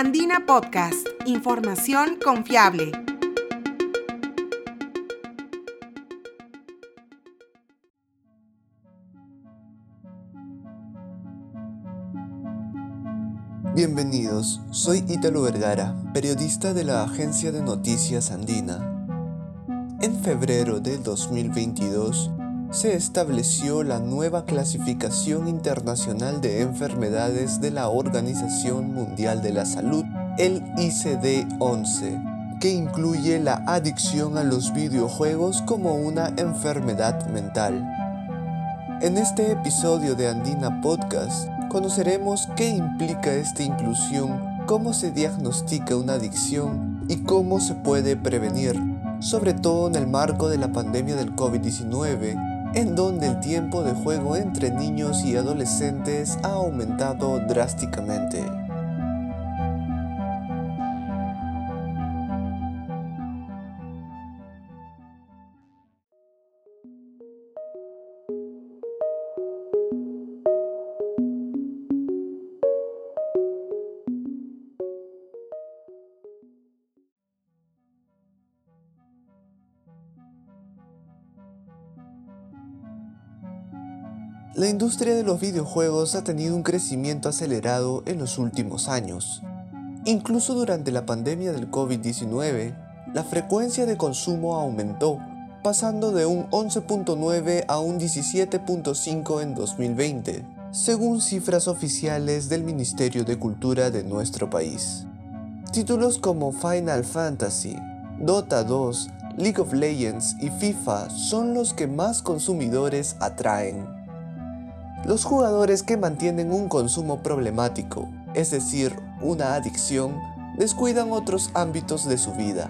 Andina Podcast, información confiable. Bienvenidos, soy Ítalo Vergara, periodista de la agencia de noticias Andina. En febrero de 2022 se estableció la nueva clasificación internacional de enfermedades de la Organización Mundial de la Salud, el ICD-11, que incluye la adicción a los videojuegos como una enfermedad mental. En este episodio de Andina Podcast conoceremos qué implica esta inclusión, cómo se diagnostica una adicción y cómo se puede prevenir sobre todo en el marco de la pandemia del COVID-19, en donde el tiempo de juego entre niños y adolescentes ha aumentado drásticamente. La industria de los videojuegos ha tenido un crecimiento acelerado en los últimos años. Incluso durante la pandemia del COVID-19, la frecuencia de consumo aumentó, pasando de un 11.9 a un 17.5 en 2020, según cifras oficiales del Ministerio de Cultura de nuestro país. Títulos como Final Fantasy, Dota 2, League of Legends y FIFA son los que más consumidores atraen. Los jugadores que mantienen un consumo problemático, es decir, una adicción, descuidan otros ámbitos de su vida.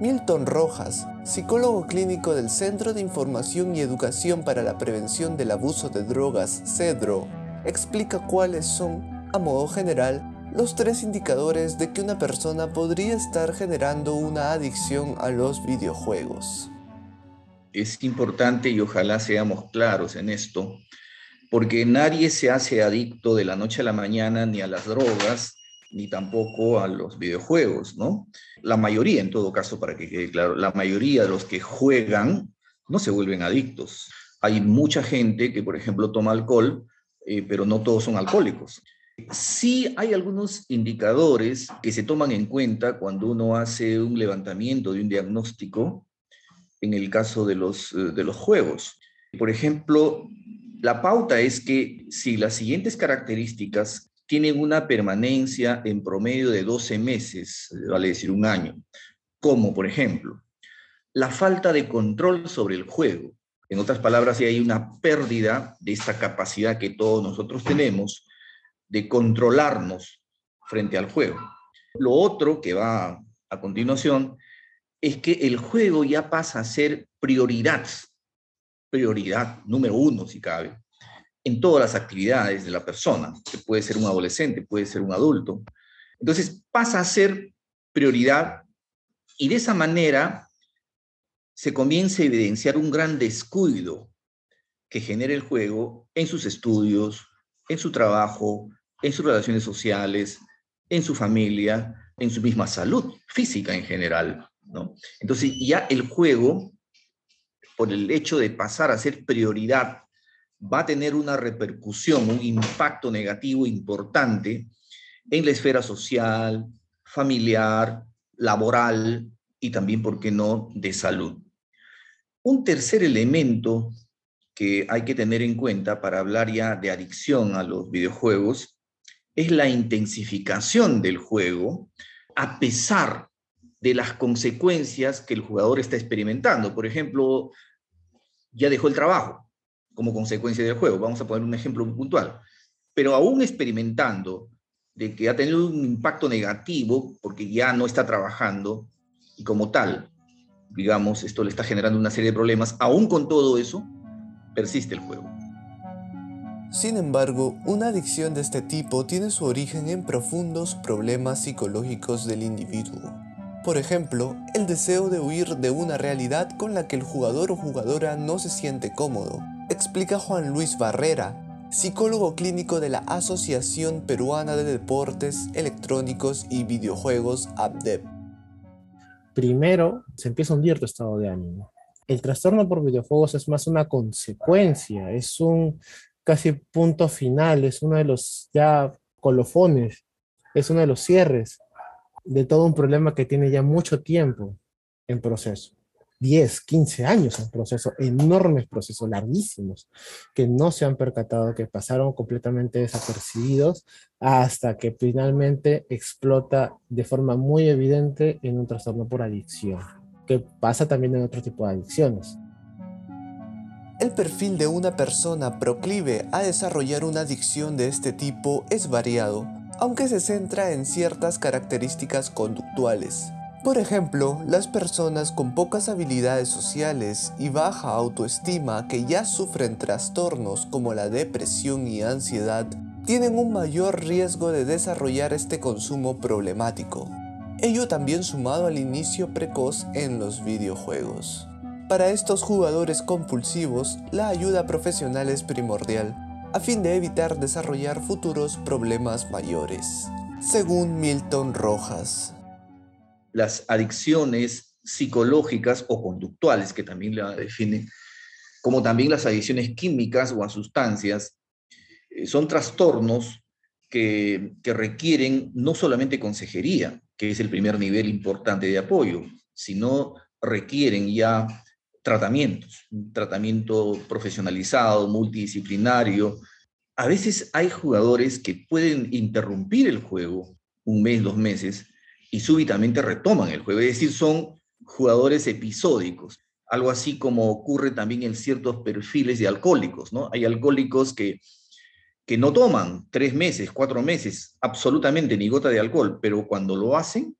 Milton Rojas, psicólogo clínico del Centro de Información y Educación para la Prevención del Abuso de Drogas, CEDRO, explica cuáles son, a modo general, los tres indicadores de que una persona podría estar generando una adicción a los videojuegos. Es importante y ojalá seamos claros en esto, porque nadie se hace adicto de la noche a la mañana ni a las drogas, ni tampoco a los videojuegos, ¿no? La mayoría, en todo caso, para que quede claro, la mayoría de los que juegan no se vuelven adictos. Hay mucha gente que, por ejemplo, toma alcohol, eh, pero no todos son alcohólicos. Sí hay algunos indicadores que se toman en cuenta cuando uno hace un levantamiento de un diagnóstico en el caso de los, eh, de los juegos. Por ejemplo, la pauta es que si las siguientes características tienen una permanencia en promedio de 12 meses, vale decir un año, como por ejemplo, la falta de control sobre el juego. En otras palabras, si hay una pérdida de esta capacidad que todos nosotros tenemos de controlarnos frente al juego. Lo otro que va a continuación es que el juego ya pasa a ser prioridad prioridad número uno, si cabe, en todas las actividades de la persona, que puede ser un adolescente, puede ser un adulto. Entonces pasa a ser prioridad y de esa manera se comienza a evidenciar un gran descuido que genera el juego en sus estudios, en su trabajo, en sus relaciones sociales, en su familia, en su misma salud física en general. ¿no? Entonces ya el juego el hecho de pasar a ser prioridad, va a tener una repercusión, un impacto negativo importante en la esfera social, familiar, laboral y también, ¿por qué no?, de salud. Un tercer elemento que hay que tener en cuenta para hablar ya de adicción a los videojuegos es la intensificación del juego a pesar de las consecuencias que el jugador está experimentando. Por ejemplo, ya dejó el trabajo como consecuencia del juego. Vamos a poner un ejemplo puntual. Pero aún experimentando de que ha tenido un impacto negativo porque ya no está trabajando y como tal, digamos, esto le está generando una serie de problemas, aún con todo eso, persiste el juego. Sin embargo, una adicción de este tipo tiene su origen en profundos problemas psicológicos del individuo. Por ejemplo, el deseo de huir de una realidad con la que el jugador o jugadora no se siente cómodo, explica Juan Luis Barrera, psicólogo clínico de la Asociación Peruana de Deportes Electrónicos y Videojuegos ABDEP. Primero, se empieza a hundir estado de ánimo. El trastorno por videojuegos es más una consecuencia, es un casi punto final, es uno de los ya colofones, es uno de los cierres de todo un problema que tiene ya mucho tiempo en proceso. 10, 15 años en proceso, enormes procesos, larguísimos, que no se han percatado, que pasaron completamente desapercibidos hasta que finalmente explota de forma muy evidente en un trastorno por adicción, que pasa también en otro tipo de adicciones. El perfil de una persona proclive a desarrollar una adicción de este tipo es variado, aunque se centra en ciertas características conductuales. Por ejemplo, las personas con pocas habilidades sociales y baja autoestima que ya sufren trastornos como la depresión y ansiedad tienen un mayor riesgo de desarrollar este consumo problemático, ello también sumado al inicio precoz en los videojuegos. Para estos jugadores compulsivos, la ayuda profesional es primordial, a fin de evitar desarrollar futuros problemas mayores, según Milton Rojas. Las adicciones psicológicas o conductuales, que también la define, como también las adicciones químicas o a sustancias, eh, son trastornos que, que requieren no solamente consejería, que es el primer nivel importante de apoyo, sino requieren ya tratamientos, tratamiento profesionalizado, multidisciplinario. A veces hay jugadores que pueden interrumpir el juego un mes, dos meses, y súbitamente retoman el juego. Es decir, son jugadores episódicos. Algo así como ocurre también en ciertos perfiles de alcohólicos, ¿no? Hay alcohólicos que, que no toman tres meses, cuatro meses, absolutamente ni gota de alcohol, pero cuando lo hacen,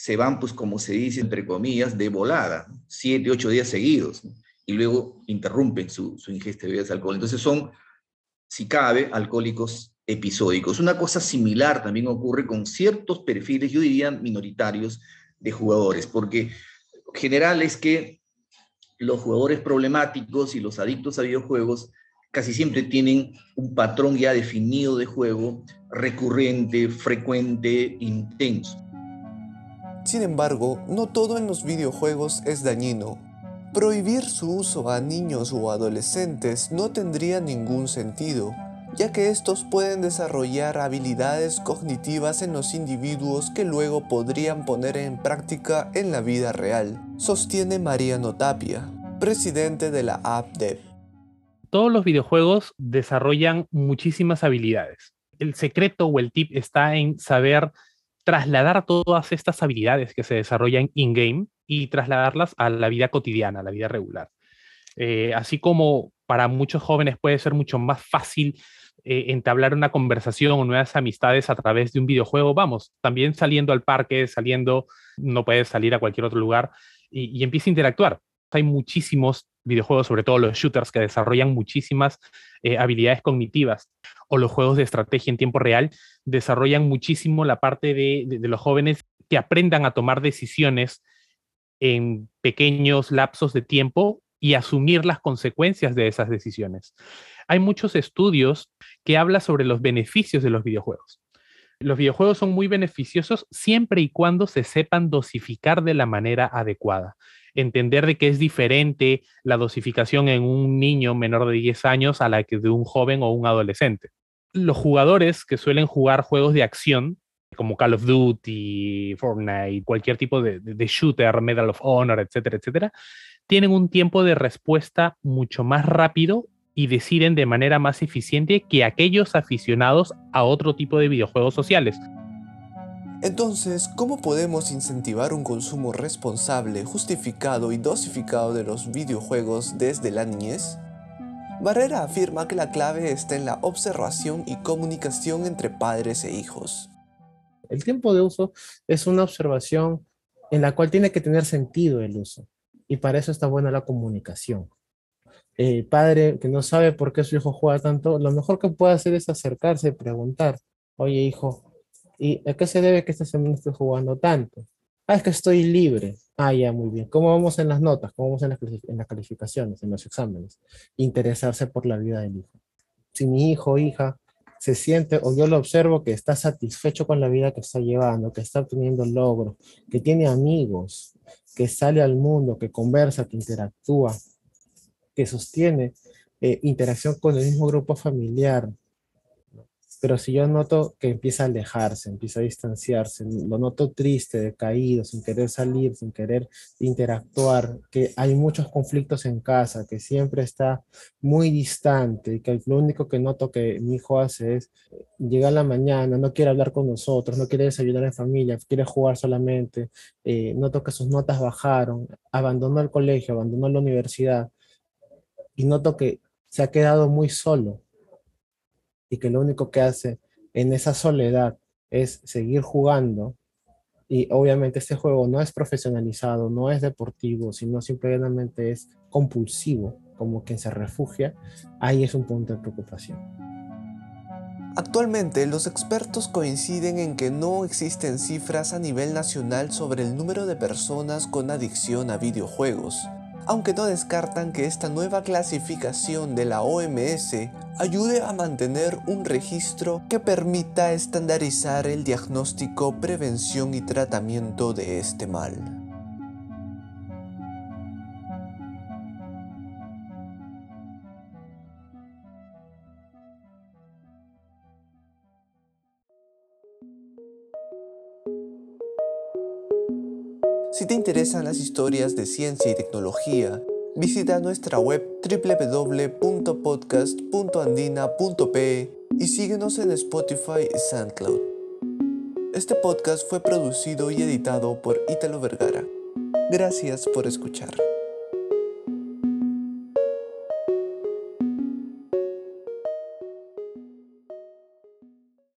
se van, pues como se dice, entre comillas, de volada, siete, ocho días seguidos, y luego interrumpen su, su ingesta de bebidas alcohol. Entonces son, si cabe, alcohólicos episódicos. Una cosa similar también ocurre con ciertos perfiles, yo diría minoritarios, de jugadores, porque general es que los jugadores problemáticos y los adictos a videojuegos casi siempre tienen un patrón ya definido de juego recurrente, frecuente, intenso. Sin embargo, no todo en los videojuegos es dañino. Prohibir su uso a niños o adolescentes no tendría ningún sentido, ya que estos pueden desarrollar habilidades cognitivas en los individuos que luego podrían poner en práctica en la vida real, sostiene Mariano Tapia, presidente de la AppDev. Todos los videojuegos desarrollan muchísimas habilidades. El secreto o el tip está en saber trasladar todas estas habilidades que se desarrollan in-game y trasladarlas a la vida cotidiana, a la vida regular. Eh, así como para muchos jóvenes puede ser mucho más fácil eh, entablar una conversación o nuevas amistades a través de un videojuego, vamos, también saliendo al parque, saliendo, no puedes salir a cualquier otro lugar y, empieza a interactuar. Hay muchísimos videojuegos, sobre todo los shooters, que desarrollan muchísimas eh, habilidades cognitivas o los juegos de estrategia en tiempo real desarrollan muchísimo la parte de, los jóvenes que aprendan a tomar decisiones en pequeños lapsos de tiempo y asumir las consecuencias de esas decisiones. Hay muchos estudios que hablan sobre los beneficios de los videojuegos. Los videojuegos son muy beneficiosos siempre y cuando se sepan dosificar de la manera adecuada. Entender de que es diferente la dosificación en un niño menor de 10 años a la que de un joven o un adolescente. Los jugadores que suelen jugar juegos de acción como Call of Duty, Fortnite, cualquier tipo de, shooter, Medal of Honor, etcétera, etcétera, tienen un tiempo de respuesta mucho más rápido y deciden de manera más eficiente que aquellos aficionados a otro tipo de videojuegos sociales. Entonces, ¿cómo podemos incentivar un consumo responsable, justificado y dosificado de los videojuegos desde la niñez? Barrera afirma que la clave está en la observación y comunicación entre padres e hijos. El tiempo de uso es una observación en la cual tiene que tener sentido el uso y para eso está buena la comunicación eh, padre que no sabe por qué su hijo juega tanto, lo mejor que puede hacer es acercarse y preguntar, oye hijo, ¿y a qué se debe que esta semana estés jugando tanto? Ah, es que estoy libre. Ah, ya, muy bien. ¿Cómo vamos en las notas? ¿Cómo vamos en las, en las calificaciones, en los exámenes? Interesarse por la vida del hijo. si mi hijo o hija se siente o yo lo observo que está satisfecho con la vida que está llevando, que está obteniendo logros, que tiene amigos, que sale al mundo, que conversa, que interactúa, que sostiene eh, interacción con el mismo grupo familiar, pero si yo noto que empieza a alejarse, empieza a distanciarse, lo noto triste, decaído, sin querer salir, sin querer interactuar, que hay muchos conflictos en casa, que siempre está muy distante y que lo único que noto que mi hijo hace es llegar a la mañana, no quiere hablar con nosotros, no quiere desayunar en familia, quiere jugar solamente, eh, noto que sus notas bajaron, abandonó el colegio, abandonó la universidad y noto que se ha quedado muy solo y que lo único que hace en esa soledad es seguir jugando y obviamente este juego no es profesionalizado, no es deportivo, sino simplemente es compulsivo, como quien se refugia, ahí es un punto de preocupación. Actualmente los expertos coinciden en que no existen cifras a nivel nacional sobre el número de personas con adicción a videojuegos, aunque no descartan que esta nueva clasificación de la OMS ayude a mantener un registro que permita estandarizar el diagnóstico, prevención y tratamiento de este mal. Te interesan las historias de ciencia y tecnología, visita nuestra web www.podcast.andina.pe y síguenos en Spotify y SoundCloud. Este podcast fue producido y editado por Italo Vergara. Gracias por escuchar.